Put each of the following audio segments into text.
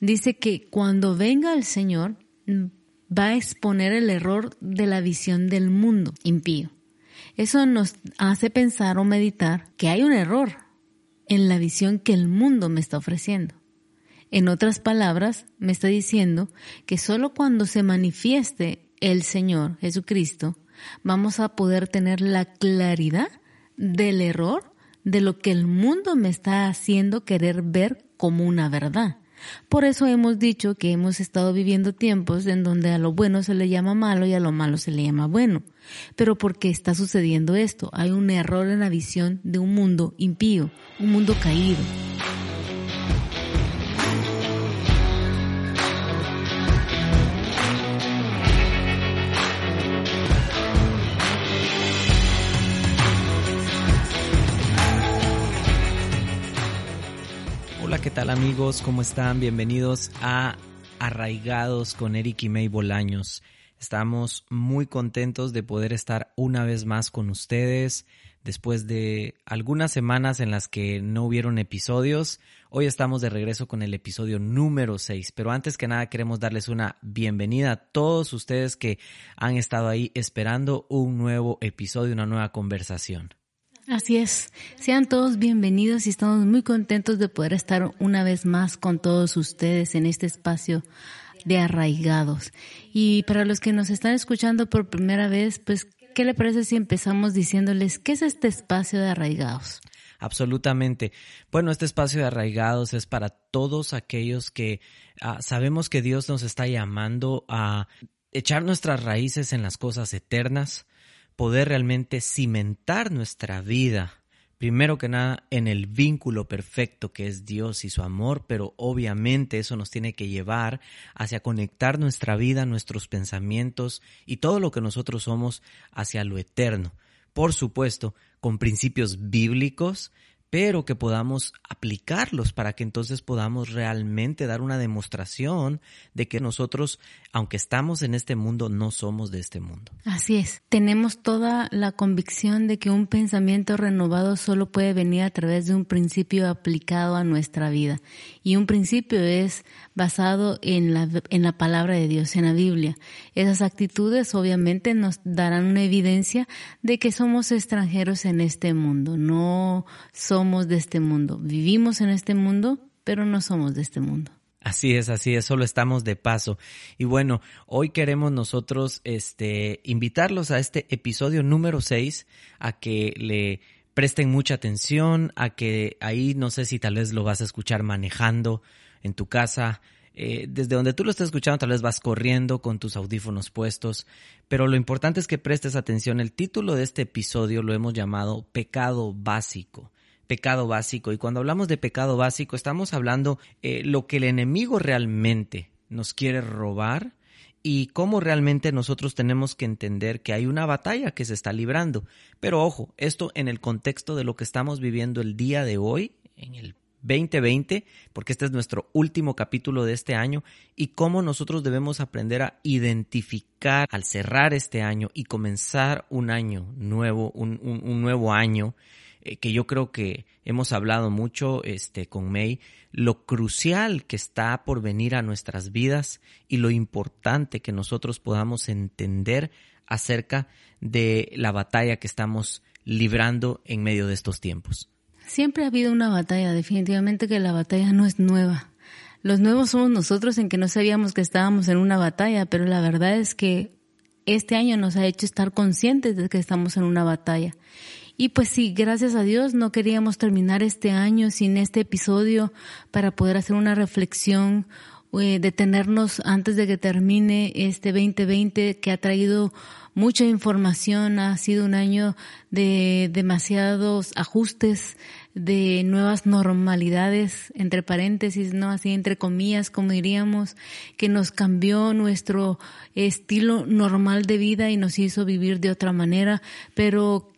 dice que cuando venga el Señor mm, va a exponer el error de la visión del mundo impío. Eso nos hace pensar o meditar que hay un error en la visión que el mundo me está ofreciendo. En otras palabras, me está diciendo que solo cuando se manifieste el Señor Jesucristo, vamos a poder tener la claridad del error de lo que el mundo me está haciendo querer ver como una verdad. Por eso hemos dicho que hemos estado viviendo tiempos en donde a lo bueno se le llama malo y a lo malo se le llama bueno. Pero ¿por qué está sucediendo esto? Hay un error en la visión de un mundo impío, un mundo caído. ¿Qué tal amigos? ¿Cómo están? Bienvenidos a Arraigados con Eric y May Bolaños. Estamos muy contentos de poder estar una vez más con ustedes después de algunas semanas en las que no hubieron episodios. Hoy estamos de regreso con el episodio número 6, pero antes que nada queremos darles una bienvenida a todos ustedes que han estado ahí esperando un nuevo episodio, una nueva conversación. Así es. Sean todos bienvenidos y estamos muy contentos de poder estar una vez más con todos ustedes en este espacio de arraigados. Y para los que nos están escuchando por primera vez, pues, ¿qué le parece si empezamos diciéndoles qué es este espacio de arraigados? Absolutamente. Bueno, este espacio de arraigados es para todos aquellos que ah, sabemos que Dios nos está llamando a echar nuestras raíces en las cosas eternas, poder realmente cimentar nuestra vida, primero que nada, en el vínculo perfecto que es Dios y su amor, pero obviamente eso nos tiene que llevar hacia conectar nuestra vida, nuestros pensamientos y todo lo que nosotros somos hacia lo eterno. Por supuesto, con principios bíblicos, pero que podamos aplicarlos para que entonces podamos realmente dar una demostración de que nosotros, aunque estamos en este mundo, no somos de este mundo. Así es, tenemos toda la convicción de que un pensamiento renovado solo puede venir a través de un principio aplicado a nuestra vida. Y un principio es basado en la, en la palabra de Dios, en la Biblia. Esas actitudes obviamente nos darán una evidencia de que somos extranjeros en este mundo, no de este mundo. Vivimos en este mundo, pero no somos de este mundo. Así es, así es, solo estamos de paso. Y bueno, hoy queremos nosotros este invitarlos a este episodio número 6 a que le presten mucha atención, a que ahí no sé si tal vez lo vas a escuchar manejando en tu casa, eh, desde donde tú lo estás escuchando, tal vez vas corriendo con tus audífonos puestos, pero lo importante es que prestes atención. El título de este episodio lo hemos llamado Pecado Básico. Pecado básico. Y cuando hablamos de pecado básico, estamos hablando eh, lo que el enemigo realmente nos quiere robar y cómo realmente nosotros tenemos que entender que hay una batalla que se está librando. Pero ojo, esto en el contexto de lo que estamos viviendo el día de hoy, en el 2020, porque este es nuestro último capítulo de este año, y cómo nosotros debemos aprender a identificar al cerrar este año y comenzar un año nuevo, un, nuevo año, eh, que yo creo que hemos hablado mucho este, con May, lo crucial que está por venir a nuestras vidas y lo importante que nosotros podamos entender acerca de la batalla que estamos librando en medio de estos tiempos. Siempre ha habido una batalla, definitivamente que la batalla no es nueva. Los nuevos somos nosotros en que no sabíamos que estábamos en una batalla, pero la verdad es que este año nos ha hecho estar conscientes de que estamos en una batalla. Y pues sí, gracias a Dios no queríamos terminar este año sin este episodio para poder hacer una reflexión, eh, detenernos antes de que termine este 2020 que ha traído mucha información, ha sido un año de demasiados ajustes, de nuevas normalidades, entre paréntesis, ¿no? Así entre comillas, como diríamos, que nos cambió nuestro estilo normal de vida y nos hizo vivir de otra manera, pero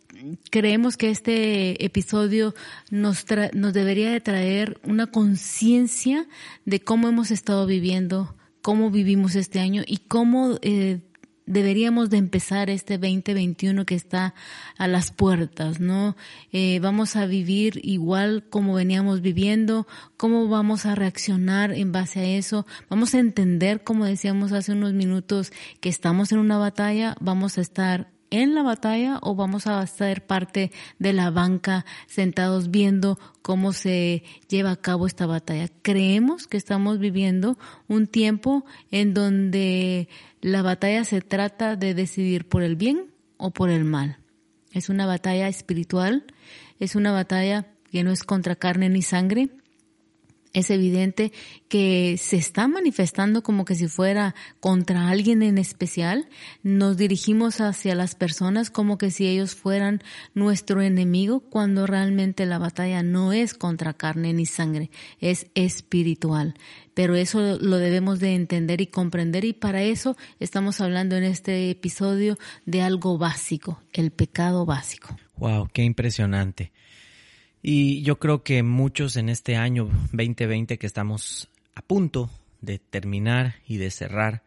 creemos que este episodio nos, nos debería de traer una conciencia de cómo hemos estado viviendo, cómo vivimos este año y cómo eh, deberíamos de empezar este 2021 que está a las puertas, ¿no? Eh, vamos a vivir igual como veníamos viviendo, cómo vamos a reaccionar en base a eso, vamos a entender, como decíamos hace unos minutos, que estamos en una batalla, vamos a estar en la batalla o vamos a ser parte de la banca sentados viendo cómo se lleva a cabo esta batalla. Creemos que estamos viviendo un tiempo en donde la batalla se trata de decidir por el bien o por el mal. Es una batalla espiritual, es una batalla que no es contra carne ni sangre, es evidente que se está manifestando como que si fuera contra alguien en especial. Nos dirigimos hacia las personas como que si ellos fueran nuestro enemigo, cuando realmente la batalla no es contra carne ni sangre, es espiritual. Pero eso lo debemos de entender y comprender y para eso estamos hablando en este episodio de algo básico, el pecado básico. Wow, qué impresionante. Y yo creo que muchos en este año 2020 que estamos a punto de terminar y de cerrar,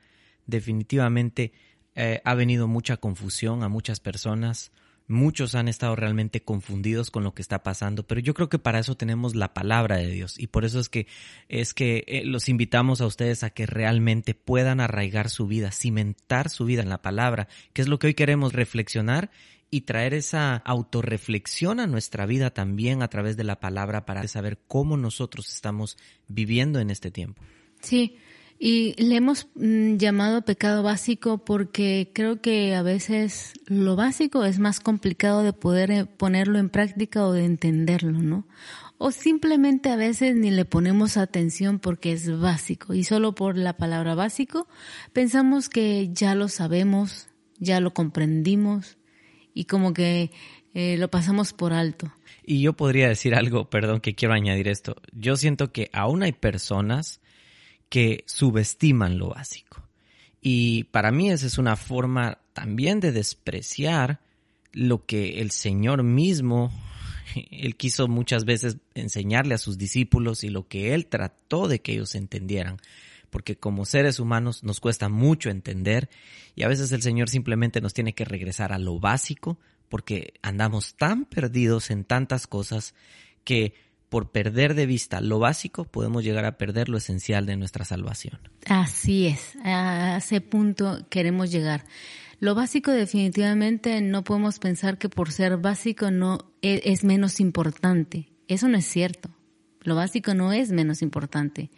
definitivamente eh, ha venido mucha confusión a muchas personas. Muchos han estado realmente confundidos con lo que está pasando, pero yo creo que para eso tenemos la palabra de Dios y por eso es que es que eh, los invitamos a ustedes a que realmente puedan arraigar su vida, cimentar su vida en la palabra, que es lo que hoy queremos reflexionar y traer esa autorreflexión a nuestra vida también a través de la palabra para saber cómo nosotros estamos viviendo en este tiempo. Sí, y le hemos mm, llamado pecado básico porque creo que a veces lo básico es más complicado de poder eh, ponerlo en práctica o de entenderlo, ¿no? O simplemente a veces ni le ponemos atención porque es básico y solo por la palabra básico pensamos que ya lo sabemos, ya lo comprendimos, y como que eh, lo pasamos por alto. Y yo podría decir algo, perdón, que quiero añadir esto. Yo siento que aún hay personas que subestiman lo básico. Y para mí esa es una forma también de despreciar lo que el Señor mismo, Él quiso muchas veces enseñarle a sus discípulos y lo que Él trató de que ellos entendieran porque como seres humanos nos cuesta mucho entender y a veces el Señor simplemente nos tiene que regresar a lo básico porque andamos tan perdidos en tantas cosas que por perder de vista lo básico podemos llegar a perder lo esencial de nuestra salvación. Así es, a ese punto queremos llegar. Lo básico definitivamente no podemos pensar que por ser básico no e, es menos importante. Eso no es cierto. Lo básico no es menos importante.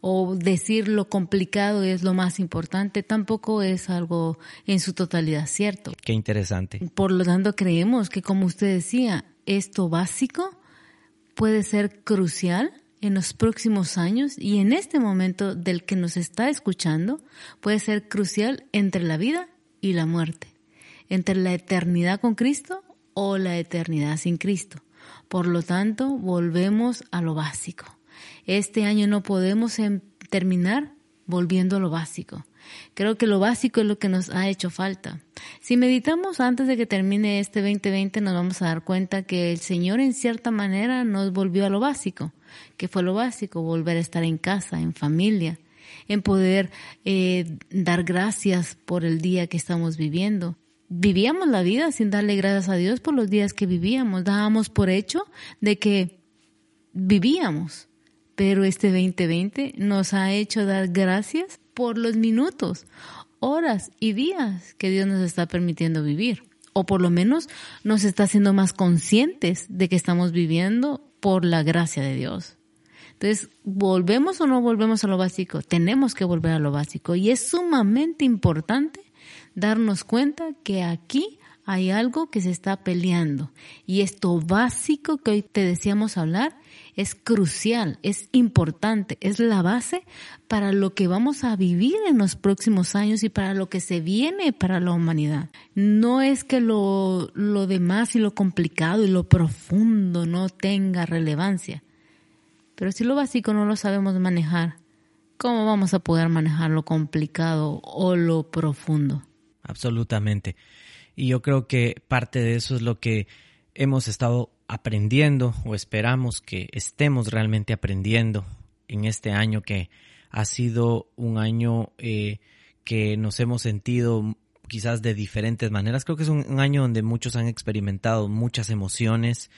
O decir lo complicado es lo más importante tampoco es algo en su totalidad cierto. Qué interesante. Por lo tanto, creemos que, como usted decía, esto básico puede ser crucial en los próximos años y en este momento del que nos está escuchando puede ser crucial entre la vida y la muerte, entre la eternidad con Cristo o la eternidad sin Cristo. Por lo tanto, volvemos a lo básico. Este año no podemos em, terminar volviendo a lo básico. Creo que lo básico es lo que nos ha hecho falta. Si meditamos antes de que termine este 2020, nos vamos a dar cuenta que el Señor en cierta manera nos volvió a lo básico. que fue lo básico? Volver a estar en casa, en familia, en poder eh, dar gracias por el día que estamos viviendo, vivíamos la vida sin darle gracias a Dios por los días que vivíamos. Dábamos por hecho de que vivíamos. Pero este 2020 nos ha hecho dar gracias por los minutos, horas y días que Dios nos está permitiendo vivir. O por lo menos nos está haciendo más conscientes de que estamos viviendo por la gracia de Dios. Entonces, ¿volvemos o no volvemos a lo básico? Tenemos que volver a lo básico. Y es sumamente importante darnos cuenta que aquí hay algo que se está peleando. Y esto básico que hoy te decíamos hablar es crucial, es importante, es la base para lo que vamos a vivir en los próximos años y para lo que se viene para la humanidad. No es que lo, lo demás y lo complicado y lo profundo no tenga relevancia, pero si lo básico no lo sabemos manejar, ¿cómo vamos a poder manejar lo complicado o lo profundo? Absolutamente. Y yo creo que parte de eso es lo que hemos estado aprendiendo o esperamos que estemos realmente aprendiendo en este año que ha sido un año eh, que nos hemos sentido quizás de diferentes maneras. Creo que es un, año donde muchos han experimentado muchas emociones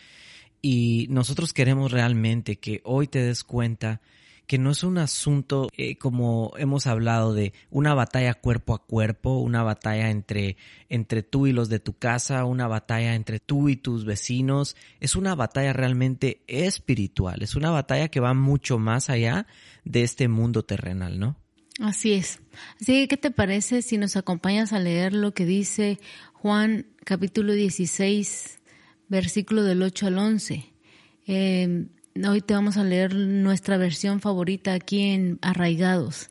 y nosotros queremos realmente que hoy te des cuenta que no es un asunto eh, como hemos hablado de una batalla cuerpo a cuerpo, una batalla entre, entre tú y los de tu casa, una batalla entre tú y tus vecinos, es una batalla realmente espiritual, es una batalla que va mucho más allá de este mundo terrenal, ¿no? Así es. Así que, ¿qué te parece si nos acompañas a leer lo que dice Juan capítulo 16, versículo del 8 al 11? Eh, hoy te vamos a leer nuestra versión favorita aquí en Arraigados.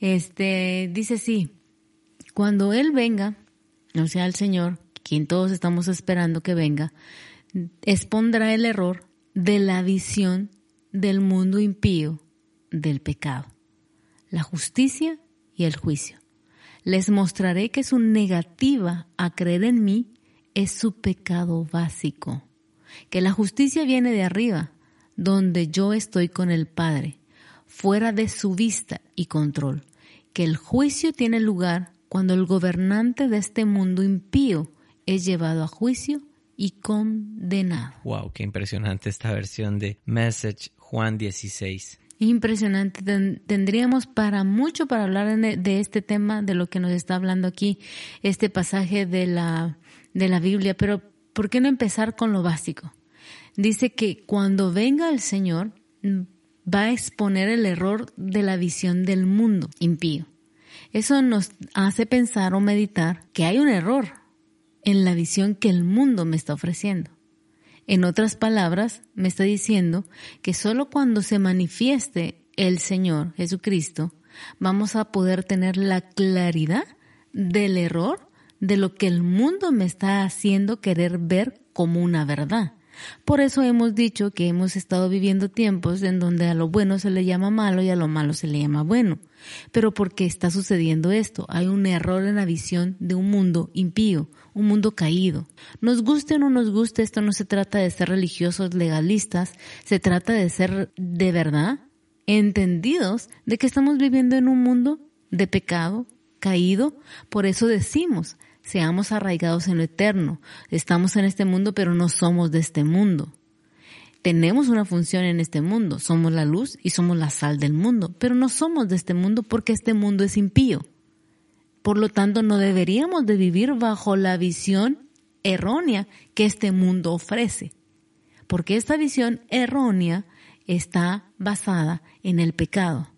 Este dice así: Cuando Él venga, o sea, el Señor, quien todos estamos esperando que venga, expondrá el error de la visión del mundo impío del pecado la justicia y el juicio. Les mostraré que su negativa a creer en mí es su pecado básico, que la justicia viene de arriba, donde yo estoy con el Padre, fuera de su vista y control, que el juicio tiene lugar cuando el gobernante de este mundo impío es llevado a juicio y condenado. Wow, qué impresionante esta versión de Message Juan 16. Impresionante. Tendríamos para mucho para hablar de este tema, de lo que nos está hablando aquí, este pasaje de la, de la Biblia. Pero, ¿por qué no empezar con lo básico? Dice que cuando venga el Señor, mm, va a exponer el error de la visión del mundo impío. Eso nos hace pensar o meditar que hay un error en la visión que el mundo me está ofreciendo. En otras palabras, me está diciendo que solo cuando se manifieste el Señor Jesucristo, vamos a poder tener la claridad del error de lo que el mundo me está haciendo querer ver como una verdad. Por eso hemos dicho que hemos estado viviendo tiempos en donde a lo bueno se le llama malo y a lo malo se le llama bueno. Pero ¿por qué está sucediendo esto? Hay un error en la visión de un mundo impío, un mundo caído. Nos guste o no nos guste, esto no se trata de ser religiosos legalistas, se trata de ser de verdad entendidos de que estamos viviendo en un mundo de pecado, caído. Por eso decimos, seamos arraigados en lo eterno. Estamos en este mundo, pero no somos de este mundo. Tenemos una función en este mundo, somos la luz y somos la sal del mundo, pero no somos de este mundo porque este mundo es impío. Por lo tanto, no deberíamos de vivir bajo la visión errónea que este mundo ofrece, porque esta visión errónea está basada en el pecado.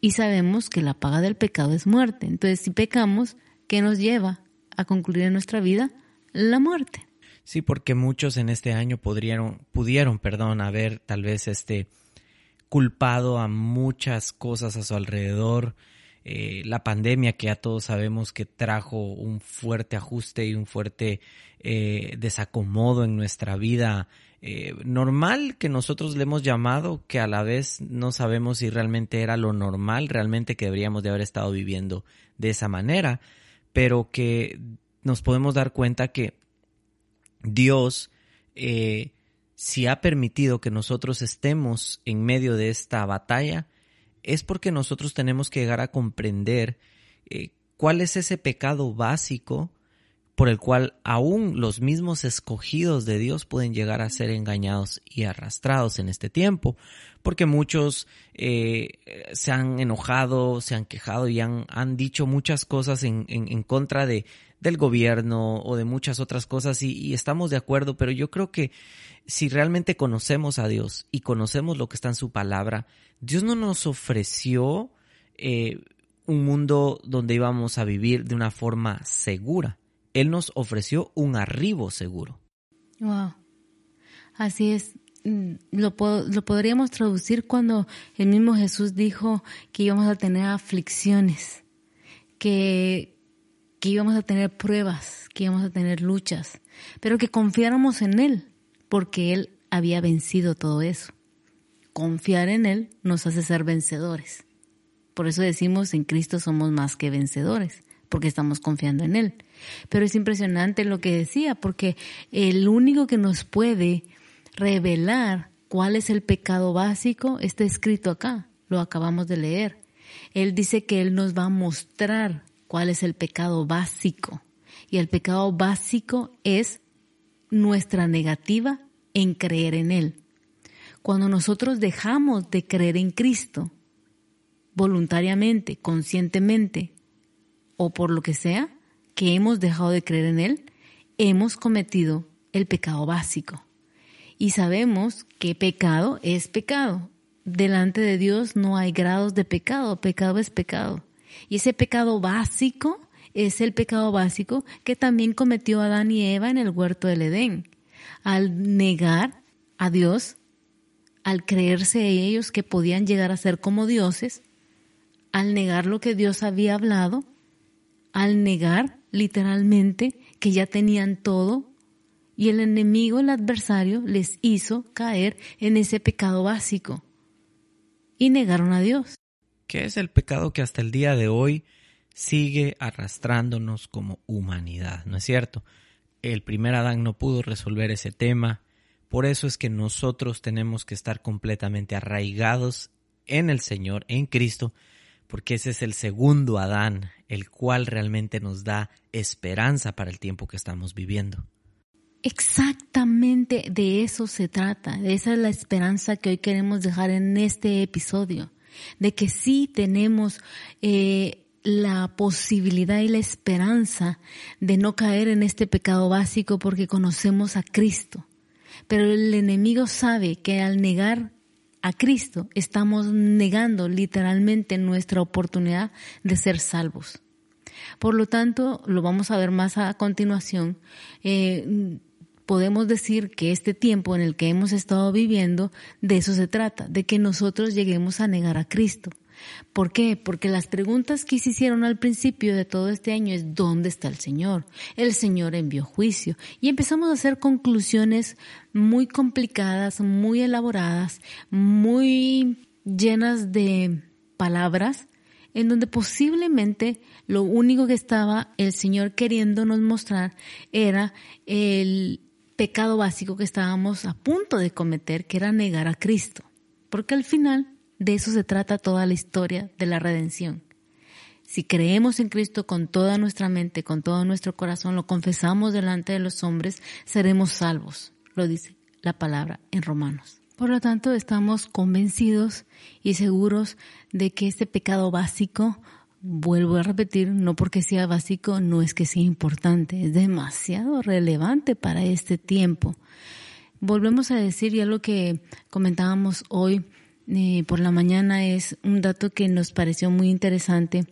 Y sabemos que la paga del pecado es muerte. Entonces, si pecamos, ¿qué nos lleva a concluir en nuestra vida? La muerte. Sí, porque muchos en este año pudieron, pudieron, perdón, haber tal vez este culpado a muchas cosas a su alrededor, eh, la pandemia que ya todos sabemos que trajo un fuerte ajuste y un fuerte eh, desacomodo en nuestra vida eh, normal que nosotros le hemos llamado, que a la vez no sabemos si realmente era lo normal, realmente que deberíamos de haber estado viviendo de esa manera, pero que nos podemos dar cuenta que Dios, si ha permitido que nosotros estemos en medio de esta batalla, es porque nosotros tenemos que llegar a comprender eh, cuál es ese pecado básico por el cual aún los mismos escogidos de Dios pueden llegar a ser engañados y arrastrados en este tiempo, porque muchos eh, se han enojado, se han quejado y han, han dicho muchas cosas en, en, contra de, del gobierno o de muchas otras cosas y, estamos de acuerdo, pero yo creo que si realmente conocemos a Dios y conocemos lo que está en su palabra, Dios no nos ofreció eh, un mundo donde íbamos a vivir de una forma segura. Él nos ofreció un arribo seguro. Wow. Así es. Mm, lo, lo podríamos traducir cuando el mismo Jesús dijo que íbamos a tener aflicciones, que, que íbamos a tener pruebas, que íbamos a tener luchas, pero que confiáramos en Él, porque Él había vencido todo eso. Confiar en Él nos hace ser vencedores. Por eso decimos en Cristo somos más que vencedores, porque estamos confiando en Él. Pero es impresionante lo que decía, porque el único que nos puede revelar cuál es el pecado básico está escrito acá, lo acabamos de leer. Él dice que Él nos va a mostrar cuál es el pecado básico. Y el pecado básico es nuestra negativa en creer en Él. Cuando nosotros dejamos de creer en Cristo, voluntariamente, conscientemente, o por lo que sea, que hemos dejado de creer en Él, hemos cometido el pecado básico. Y sabemos que pecado es pecado. Delante de Dios no hay grados de pecado, pecado es pecado. Y ese pecado básico es el pecado básico que también cometió Adán y Eva en el huerto del Edén. Al negar a Dios, al creerse ellos que podían llegar a ser como dioses, al negar lo que Dios había hablado, al negar literalmente que ya tenían todo y el enemigo, el adversario, les hizo caer en ese pecado básico y negaron a Dios. ¿Qué es el pecado que hasta el día de hoy sigue arrastrándonos como humanidad? ¿No es cierto? El primer Adán no pudo resolver ese tema, por eso es que nosotros tenemos que estar completamente arraigados en el Señor, en Cristo, porque ese es el segundo Adán, el cual realmente nos da esperanza para el tiempo que estamos viviendo. Exactamente de eso se trata, esa es la esperanza que hoy queremos dejar en este episodio, de que sí tenemos eh, la posibilidad y la esperanza de no caer en este pecado básico porque conocemos a Cristo. Pero el enemigo sabe que al negar a Cristo, estamos negando literalmente nuestra oportunidad de ser salvos. Por lo tanto, lo vamos a ver más a continuación, eh, podemos decir que este tiempo en el que hemos estado viviendo, de eso se trata, de que nosotros lleguemos a negar a Cristo. ¿Por qué? Porque las preguntas que se hicieron al principio de todo este año es ¿dónde está el Señor? El Señor envió juicio. Y empezamos a hacer conclusiones muy complicadas, muy elaboradas, muy llenas de palabras, en donde posiblemente lo único que estaba el Señor queriéndonos mostrar era el pecado básico que estábamos a punto de cometer, que era negar a Cristo. Porque al final de eso se trata toda la historia de la redención. Si creemos en Cristo con toda nuestra mente, con todo nuestro corazón, lo confesamos delante de los hombres, seremos salvos, lo dice la palabra en Romanos. Por lo tanto, estamos convencidos y seguros de que este pecado básico, vuelvo a repetir, no porque sea básico, no es que sea importante, es demasiado relevante para este tiempo. Volvemos a decir ya lo que comentábamos hoy, eh, por la mañana es un dato que nos pareció muy interesante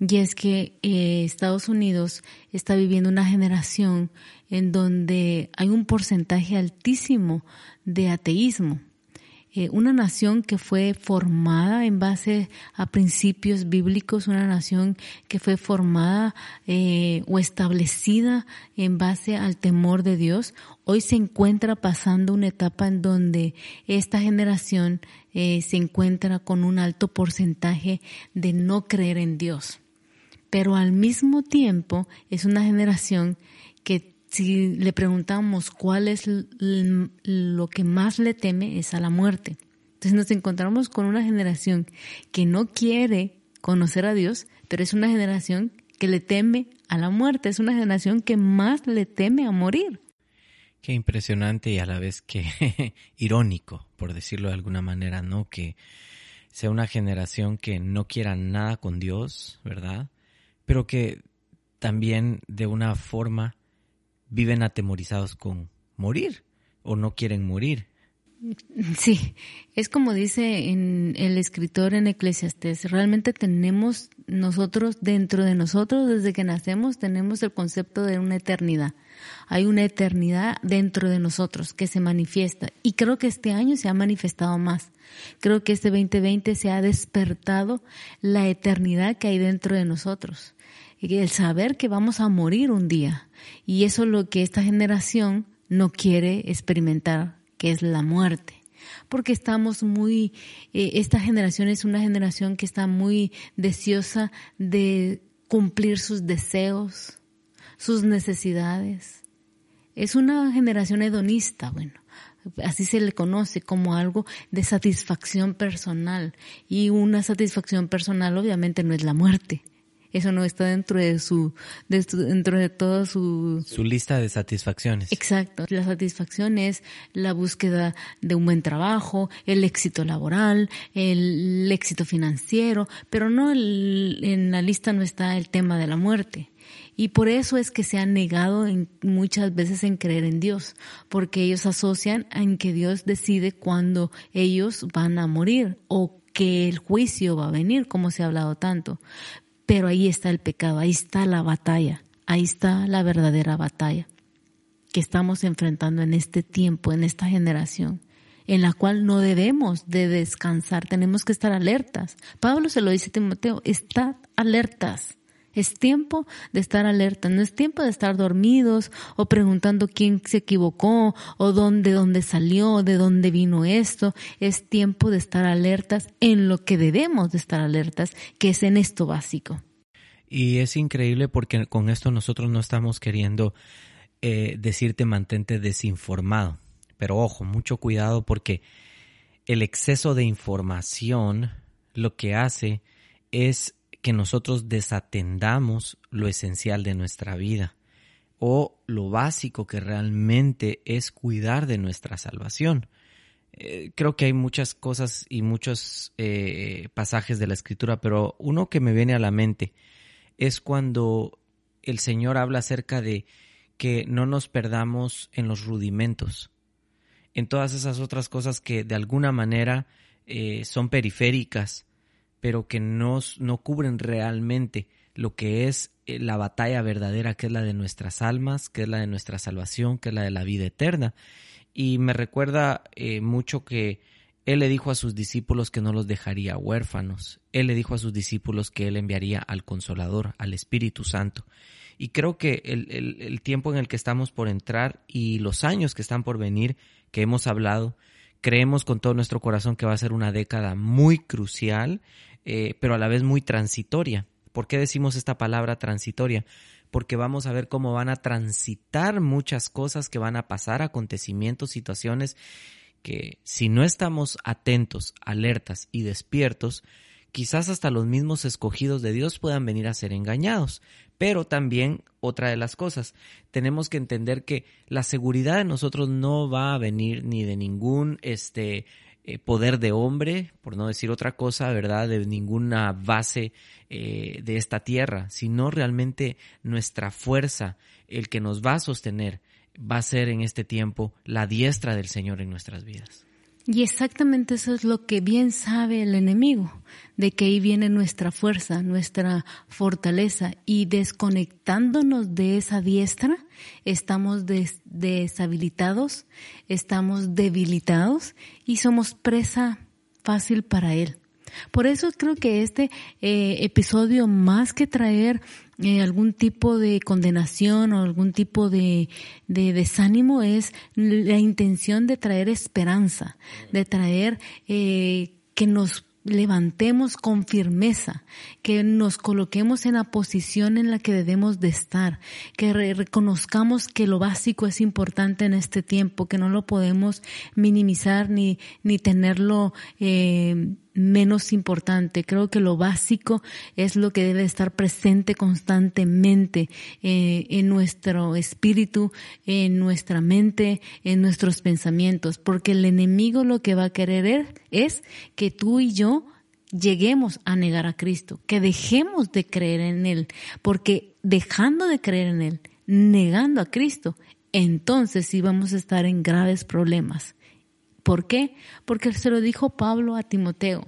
y es que eh, Estados Unidos está viviendo una generación en donde hay un porcentaje altísimo de ateísmo. Eh, una nación que fue formada en base a principios bíblicos, una nación que fue formada eh, o establecida en base al temor de Dios, hoy se encuentra pasando una etapa en donde esta generación eh, se encuentra con un alto porcentaje de no creer en Dios. Pero al mismo tiempo es una generación que si le preguntamos cuál es lo que más le teme es a la muerte. Entonces nos encontramos con una generación que no quiere conocer a Dios, pero es una generación que le teme a la muerte, es una generación que más le teme a morir. Qué impresionante y a la vez que irónico, por decirlo de alguna manera, ¿no? Que sea una generación que no quiera nada con Dios, ¿verdad? Pero que también de una forma viven atemorizados con morir o no quieren morir. Sí, es como dice en el escritor en Eclesiastes, realmente tenemos nosotros dentro de nosotros desde que nacemos tenemos el concepto de una eternidad. Hay una eternidad dentro de nosotros que se manifiesta y creo que este año se ha manifestado más. Creo que este 2020 se ha despertado la eternidad que hay dentro de nosotros el saber que vamos a morir un día. Y eso es lo que esta generación no quiere experimentar, que es la muerte. Porque estamos muy, eh, esta generación es una generación que está muy deseosa de cumplir sus deseos, sus necesidades. Es una generación hedonista, bueno, así se le conoce como algo de satisfacción personal. Y una satisfacción personal obviamente no es la muerte Eso no está dentro de su, dentro de toda su... Su lista de satisfacciones. Exacto. La satisfacción es la búsqueda de un buen trabajo, el éxito laboral, el, éxito financiero, pero no en la lista no está el tema de la muerte. Y por eso es que se han negado muchas veces en creer en Dios, porque ellos asocian en que Dios decide cuándo ellos van a morir o que el juicio va a venir, como se ha hablado tanto. Pero ahí está el pecado, ahí está la batalla, ahí está la verdadera batalla que estamos enfrentando en este tiempo, en esta generación, en la cual no debemos de descansar, tenemos que estar alertas. Pablo se lo dice a Timoteo, estad alertas. Es tiempo de estar alerta, no es tiempo de estar dormidos o preguntando quién se equivocó o dónde, dónde salió, de dónde vino esto. Es tiempo de estar alertas en lo que debemos de estar alertas, que es en esto básico. Y es increíble porque con esto nosotros no estamos queriendo eh, decirte mantente desinformado. Pero ojo, mucho cuidado porque el exceso de información lo que hace es que nosotros desatendamos lo esencial de nuestra vida o lo básico que realmente es cuidar de nuestra salvación. Eh, creo que hay muchas cosas y muchos eh, pasajes de la escritura, pero uno que me viene a la mente es cuando el Señor habla acerca de que no nos perdamos en los rudimentos, en todas esas otras cosas que de alguna manera eh, son periféricas, pero que no, no cubren realmente lo que es eh, la batalla verdadera, que es la de nuestras almas, que es la de nuestra salvación, que es la de la vida eterna. Y me recuerda eh, mucho que Él le dijo a sus discípulos que no los dejaría huérfanos. Él le dijo a sus discípulos que Él enviaría al Consolador, al Espíritu Santo. Y creo que el, el, el tiempo en el que estamos por entrar y los años que están por venir, que hemos hablado, creemos con todo nuestro corazón que va a ser una década muy crucial eh, pero a la vez muy transitoria. ¿Por qué decimos esta palabra transitoria? Porque vamos a ver cómo van a transitar muchas cosas que van a pasar, acontecimientos, situaciones que si no estamos atentos, alertas y despiertos, quizás hasta los mismos escogidos de Dios puedan venir a ser engañados. Pero también otra de las cosas, tenemos que entender que la seguridad de nosotros no va a venir ni de ningún este eh, poder de hombre, por no decir otra cosa, ¿verdad? De ninguna base eh, de esta tierra, sino realmente nuestra fuerza, el que nos va a sostener, va a ser en este tiempo la diestra del Señor en nuestras vidas. Y exactamente eso es lo que bien sabe el enemigo, de que ahí viene nuestra fuerza, nuestra fortaleza, y desconectándonos de esa diestra, estamos deshabilitados, estamos debilitados y somos presa fácil para él. Por eso creo que este eh, episodio, más que traer eh, algún tipo de condenación o algún tipo de, de, desánimo, es la intención de traer esperanza, de traer eh, que nos levantemos con firmeza, que nos coloquemos en la posición en la que debemos de estar, que reconozcamos que lo básico es importante en este tiempo, que no lo podemos minimizar ni, ni tenerlo eh, menos importante. Creo que lo básico es lo que debe estar presente constantemente eh, en nuestro espíritu, en nuestra mente, en nuestros pensamientos, porque el enemigo lo que va a querer es que tú y yo lleguemos a negar a Cristo, que dejemos de creer en Él, porque dejando de creer en Él, negando a Cristo, entonces sí vamos a estar en graves problemas. ¿Por qué? Porque se lo dijo Pablo a Timoteo.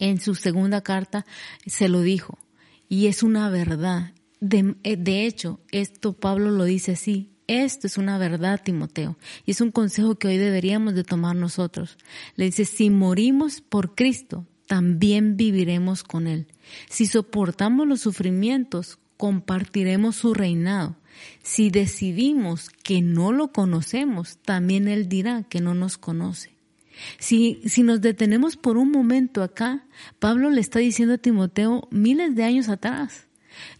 En su segunda carta se lo dijo. Y es una verdad. De, de hecho, esto Pablo lo dice así. Esto es una verdad, Timoteo. Y es un consejo que hoy deberíamos de tomar nosotros. Le dice, si morimos por Cristo, también viviremos con Él. Si soportamos los sufrimientos, compartiremos su reinado. Si decidimos que no lo conocemos, también Él dirá que no nos conoce. Si, si nos detenemos por un momento acá, Pablo le está diciendo a Timoteo miles de años atrás,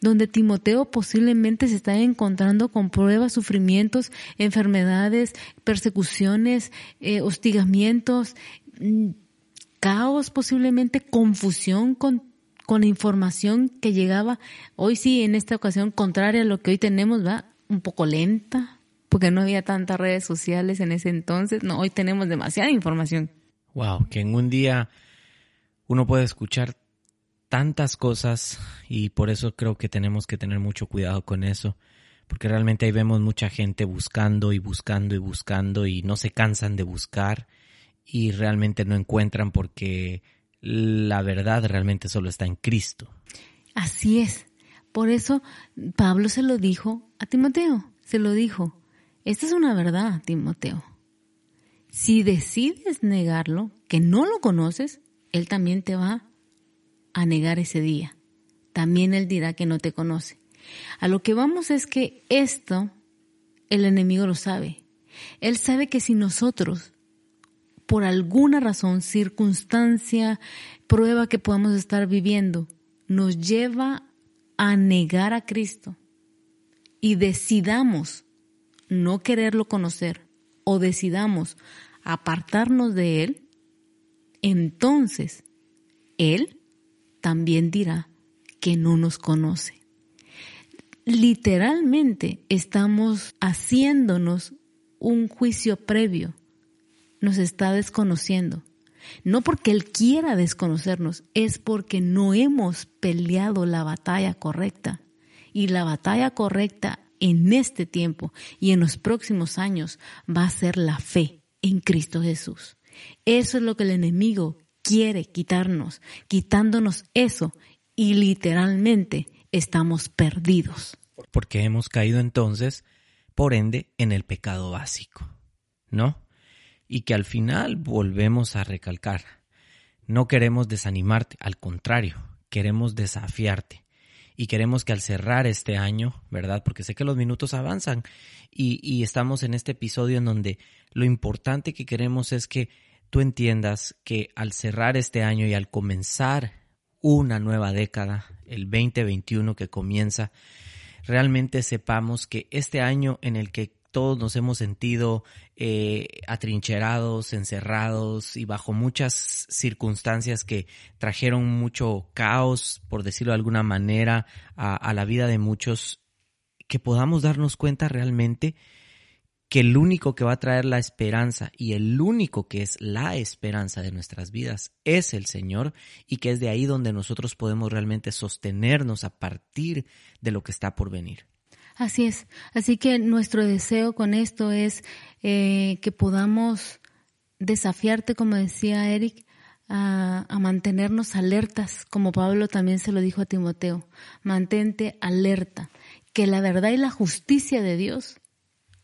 donde Timoteo posiblemente se está encontrando con pruebas, sufrimientos, enfermedades, persecuciones, eh, hostigamientos, mm, caos, posiblemente confusión con con información que llegaba, hoy sí, en esta ocasión, contraria a lo que hoy tenemos, va un poco lenta, porque no había tantas redes sociales en ese entonces. No, hoy tenemos demasiada información. Wow, que en un día uno puede escuchar tantas cosas y por eso creo que tenemos que tener mucho cuidado con eso, porque realmente ahí vemos mucha gente buscando y buscando y buscando y no se cansan de buscar y realmente no encuentran porque la verdad realmente solo está en Cristo. Así es. Por eso Pablo se lo dijo a Timoteo, se lo dijo. Esta es una verdad, Timoteo. Si decides negarlo, que no lo conoces, Él también te va a negar ese día. También Él dirá que no te conoce. A lo que vamos es que esto el enemigo lo sabe. Él sabe que si nosotros por alguna razón, circunstancia, prueba que podamos estar viviendo, nos lleva a negar a Cristo y decidamos no quererlo conocer o decidamos apartarnos de Él, entonces Él también dirá que no nos conoce. Literalmente estamos haciéndonos un juicio previo nos está desconociendo. No porque Él quiera desconocernos, es porque no hemos peleado la batalla correcta. Y la batalla correcta en este tiempo y en los próximos años va a ser la fe en Cristo Jesús. Eso es lo que el enemigo quiere quitarnos, quitándonos eso y literalmente estamos perdidos. Porque hemos caído entonces, por ende, en el pecado básico, ¿no? Y que al final volvemos a recalcar. No queremos desanimarte, al contrario, queremos desafiarte. Y queremos que al cerrar este año, ¿verdad? Porque sé que los minutos avanzan y, y estamos en este episodio en donde lo importante que queremos es que tú entiendas que al cerrar este año y al comenzar una nueva década, el 2021 que comienza, realmente sepamos que este año en el que todos nos hemos sentido eh, atrincherados, encerrados y bajo muchas circunstancias que trajeron mucho caos, por decirlo de alguna manera, a, la vida de muchos, que podamos darnos cuenta realmente que el único que va a traer la esperanza y el único que es la esperanza de nuestras vidas es el Señor y que es de ahí donde nosotros podemos realmente sostenernos a partir de lo que está por venir. Así es. Así que nuestro deseo con esto es eh, que podamos desafiarte, como decía Eric, a, a, mantenernos alertas, como Pablo también se lo dijo a Timoteo. Mantente alerta, que la verdad y la justicia de Dios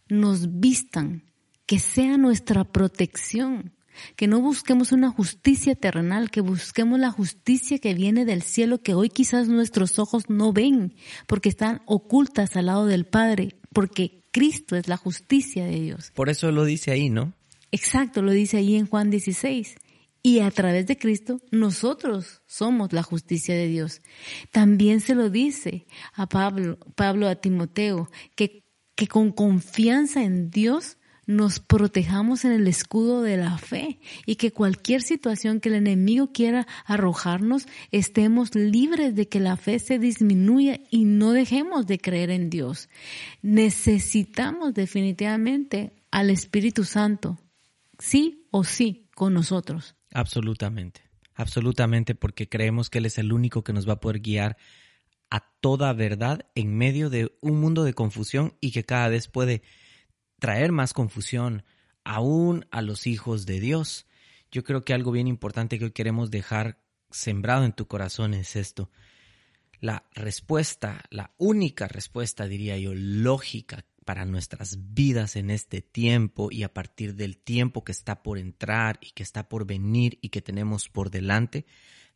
nos vistan, que sea nuestra protección, que no busquemos una justicia terrenal, que busquemos la justicia que viene del cielo, que hoy quizás nuestros ojos no ven, porque están ocultas al lado del Padre, porque Cristo es la justicia de Dios. Por eso lo dice ahí, ¿no? Exacto, lo dice ahí en Juan 16. Y a través de Cristo nosotros somos la justicia de Dios. También se lo dice a Pablo, Pablo a Timoteo, que, que con confianza en Dios nos protejamos en el escudo de la fe y que cualquier situación que el enemigo quiera arrojarnos, estemos libres de que la fe se disminuya y no dejemos de creer en Dios. Necesitamos definitivamente al Espíritu Santo, sí o sí, con nosotros. Absolutamente, absolutamente, porque creemos que Él es el único que nos va a poder guiar a toda verdad en medio de un mundo de confusión y que cada vez puede traer más confusión aún a los hijos de Dios. Yo creo que algo bien importante que hoy queremos dejar sembrado en tu corazón es esto. La respuesta, la única respuesta, diría yo, lógica para nuestras vidas en este tiempo y a partir del tiempo que está por entrar y que está por venir y que tenemos por delante,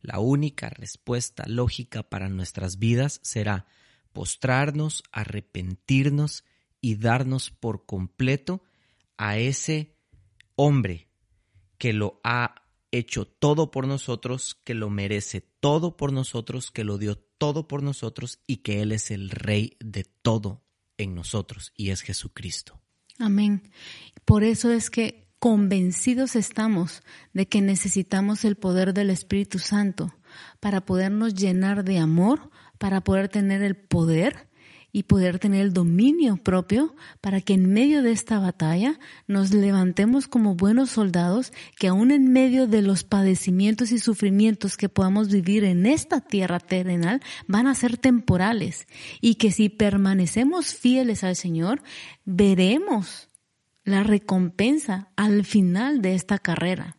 la única respuesta lógica para nuestras vidas será postrarnos, arrepentirnos y darnos por completo a ese hombre que lo ha hecho todo por nosotros, que lo merece todo por nosotros, que lo dio todo por nosotros y que Él es el Rey de todo en nosotros y es Jesucristo. Amén. Por eso es que convencidos estamos de que necesitamos el poder del Espíritu Santo para podernos llenar de amor, para poder tener el poder y poder tener el dominio propio para que en medio de esta batalla nos levantemos como buenos soldados que aún en medio de los padecimientos y sufrimientos que podamos vivir en esta tierra terrenal van a ser temporales y que si permanecemos fieles al Señor veremos la recompensa al final de esta carrera.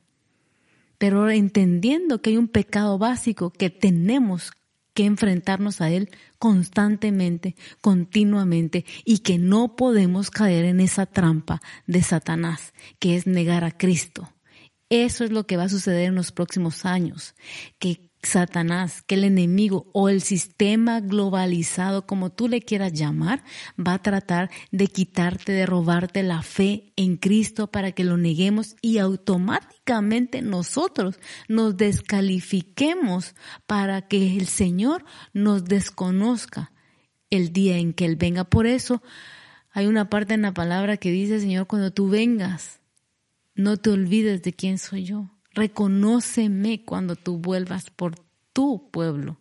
Pero entendiendo que hay un pecado básico que tenemos que enfrentarnos a Él constantemente, continuamente, y que no podemos caer en esa trampa de Satanás, que es negar a Cristo. Eso es lo que va a suceder en los próximos años, que Satanás, que el enemigo o el sistema globalizado, como tú le quieras llamar, va a tratar de quitarte, de robarte la fe en Cristo para que lo neguemos y automáticamente nosotros nos descalifiquemos para que el Señor nos desconozca el día en que Él venga. Por eso hay una parte en la palabra que dice, Señor, cuando tú vengas, no te olvides de quién soy yo. Reconóceme cuando tú vuelvas por tu pueblo,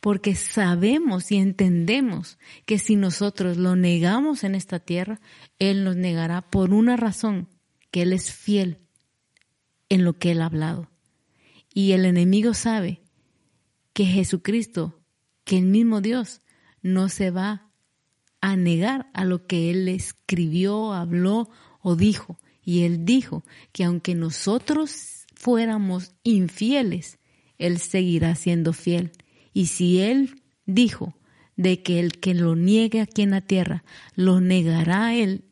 porque sabemos y entendemos que si nosotros lo negamos en esta tierra, Él nos negará por una razón, que Él es fiel en lo que Él ha hablado. Y el enemigo sabe que Jesucristo, que el mismo Dios, no se va a negar a lo que Él escribió, habló o dijo. Y Él dijo que aunque nosotros fuéramos infieles, Él seguirá siendo fiel. Y si Él dijo de que el que lo niegue aquí en la tierra, lo negará Él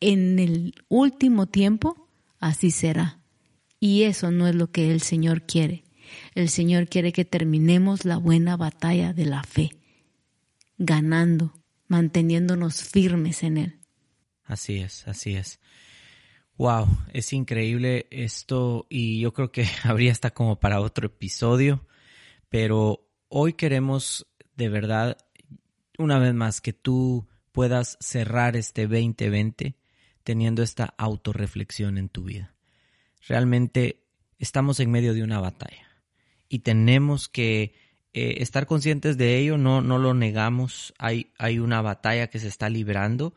en el último tiempo, así será. Y eso no es lo que el Señor quiere. El Señor quiere que terminemos la buena batalla de la fe, ganando, manteniéndonos firmes en Él. Así es, así es. Wow, es increíble esto y yo creo que habría hasta como para otro episodio, pero hoy queremos de verdad, una vez más, que tú puedas cerrar este 2020 teniendo esta autorreflexión en tu vida. Realmente estamos en medio de una batalla y tenemos que eh, estar conscientes de ello, no, no lo negamos, hay, hay una batalla que se está librando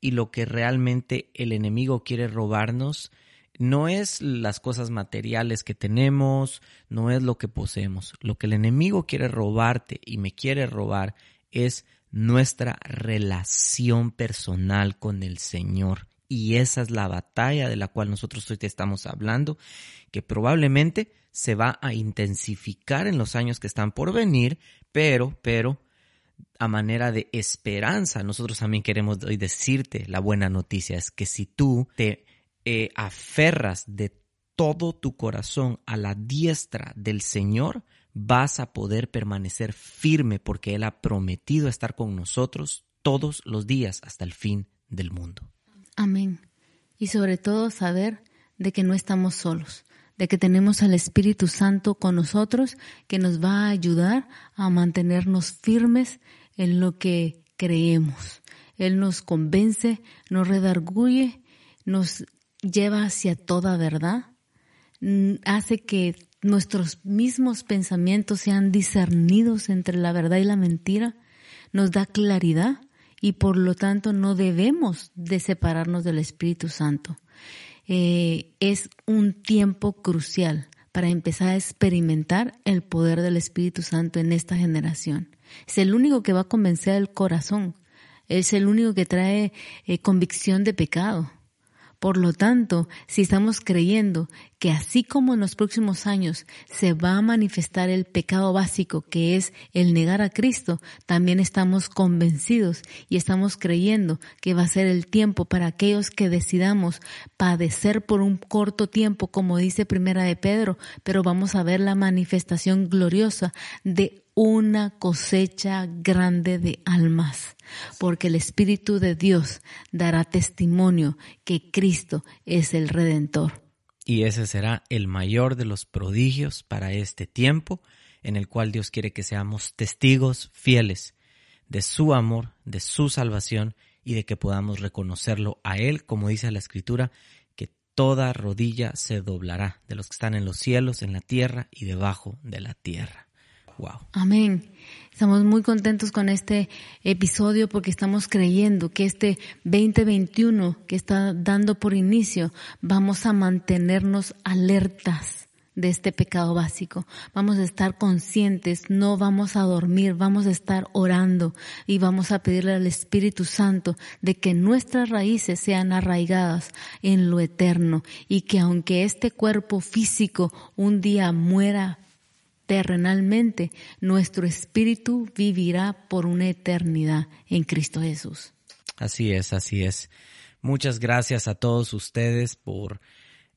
y lo que realmente el enemigo quiere robarnos no es las cosas materiales que tenemos, no es lo que poseemos. Lo que el enemigo quiere robarte y me quiere robar es nuestra relación personal con el Señor. Y esa es la batalla de la cual nosotros hoy te estamos hablando, que probablemente se va a intensificar en los años que están por venir, pero, pero, a manera de esperanza, nosotros también queremos hoy decirte la buena noticia, es que si tú te eh, aferras de todo tu corazón a la diestra del Señor, vas a poder permanecer firme porque Él ha prometido estar con nosotros todos los días hasta el fin del mundo. Amén. Y sobre todo saber de que no estamos solos, de que tenemos al Espíritu Santo con nosotros que nos va a ayudar a mantenernos firmes en lo que creemos. Él nos convence, nos redarguye, nos lleva hacia toda verdad, hace que nuestros mismos pensamientos sean discernidos entre la verdad y la mentira, nos da claridad y por lo tanto no debemos de separarnos del Espíritu Santo. Eh, es un tiempo crucial para empezar a experimentar el poder del Espíritu Santo en esta generación. Es el único que va a convencer el corazón. Es el único que trae eh, convicción de pecado. Por lo tanto, si estamos creyendo que así como en los próximos años se va a manifestar el pecado básico que es el negar a Cristo, también estamos convencidos y estamos creyendo que va a ser el tiempo para aquellos que decidamos padecer por un corto tiempo, como dice Primera de Pedro, pero vamos a ver la manifestación gloriosa de una cosecha grande de almas, porque el Espíritu de Dios dará testimonio que Cristo es el Redentor. Y ese será el mayor de los prodigios para este tiempo en el cual Dios quiere que seamos testigos fieles de su amor, de su salvación y de que podamos reconocerlo a Él, como dice la Escritura, que toda rodilla se doblará de los que están en los cielos, en la tierra y debajo de la tierra. Amén. Estamos muy contentos con este episodio porque estamos creyendo que este 2021 que está dando por inicio vamos a mantenernos alertas de este pecado básico. Vamos a estar conscientes, no vamos a dormir, vamos a estar orando y vamos a pedirle al Espíritu Santo de que nuestras raíces sean arraigadas en lo eterno y que aunque este cuerpo físico un día muera terrenalmente, nuestro espíritu vivirá por una eternidad en Cristo Jesús. Así es, así es. Muchas gracias a todos ustedes por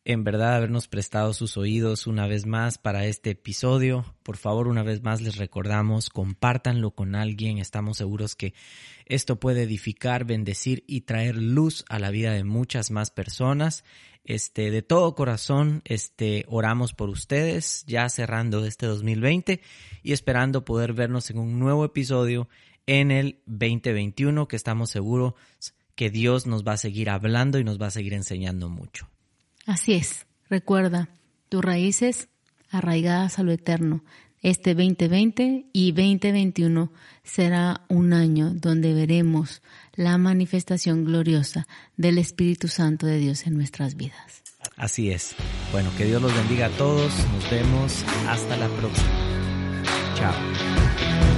en verdad habernos prestado sus oídos una vez más para este episodio. Por favor, una vez más les recordamos, compártanlo con alguien. Estamos seguros que esto puede edificar, bendecir y traer luz a la vida de muchas más personas. Este, de todo corazón, este, oramos por ustedes, ya cerrando este 2020 y esperando poder vernos en un nuevo episodio en el 2021, que estamos seguros que Dios nos va a seguir hablando y nos va a seguir enseñando mucho. Así es, recuerda, tus raíces arraigadas a lo eterno. Este 2020 y 2021 será un año donde veremos la manifestación gloriosa del Espíritu Santo de Dios en nuestras vidas. Así es. Bueno, que Dios los bendiga a todos. Nos vemos. Hasta la próxima. Chao.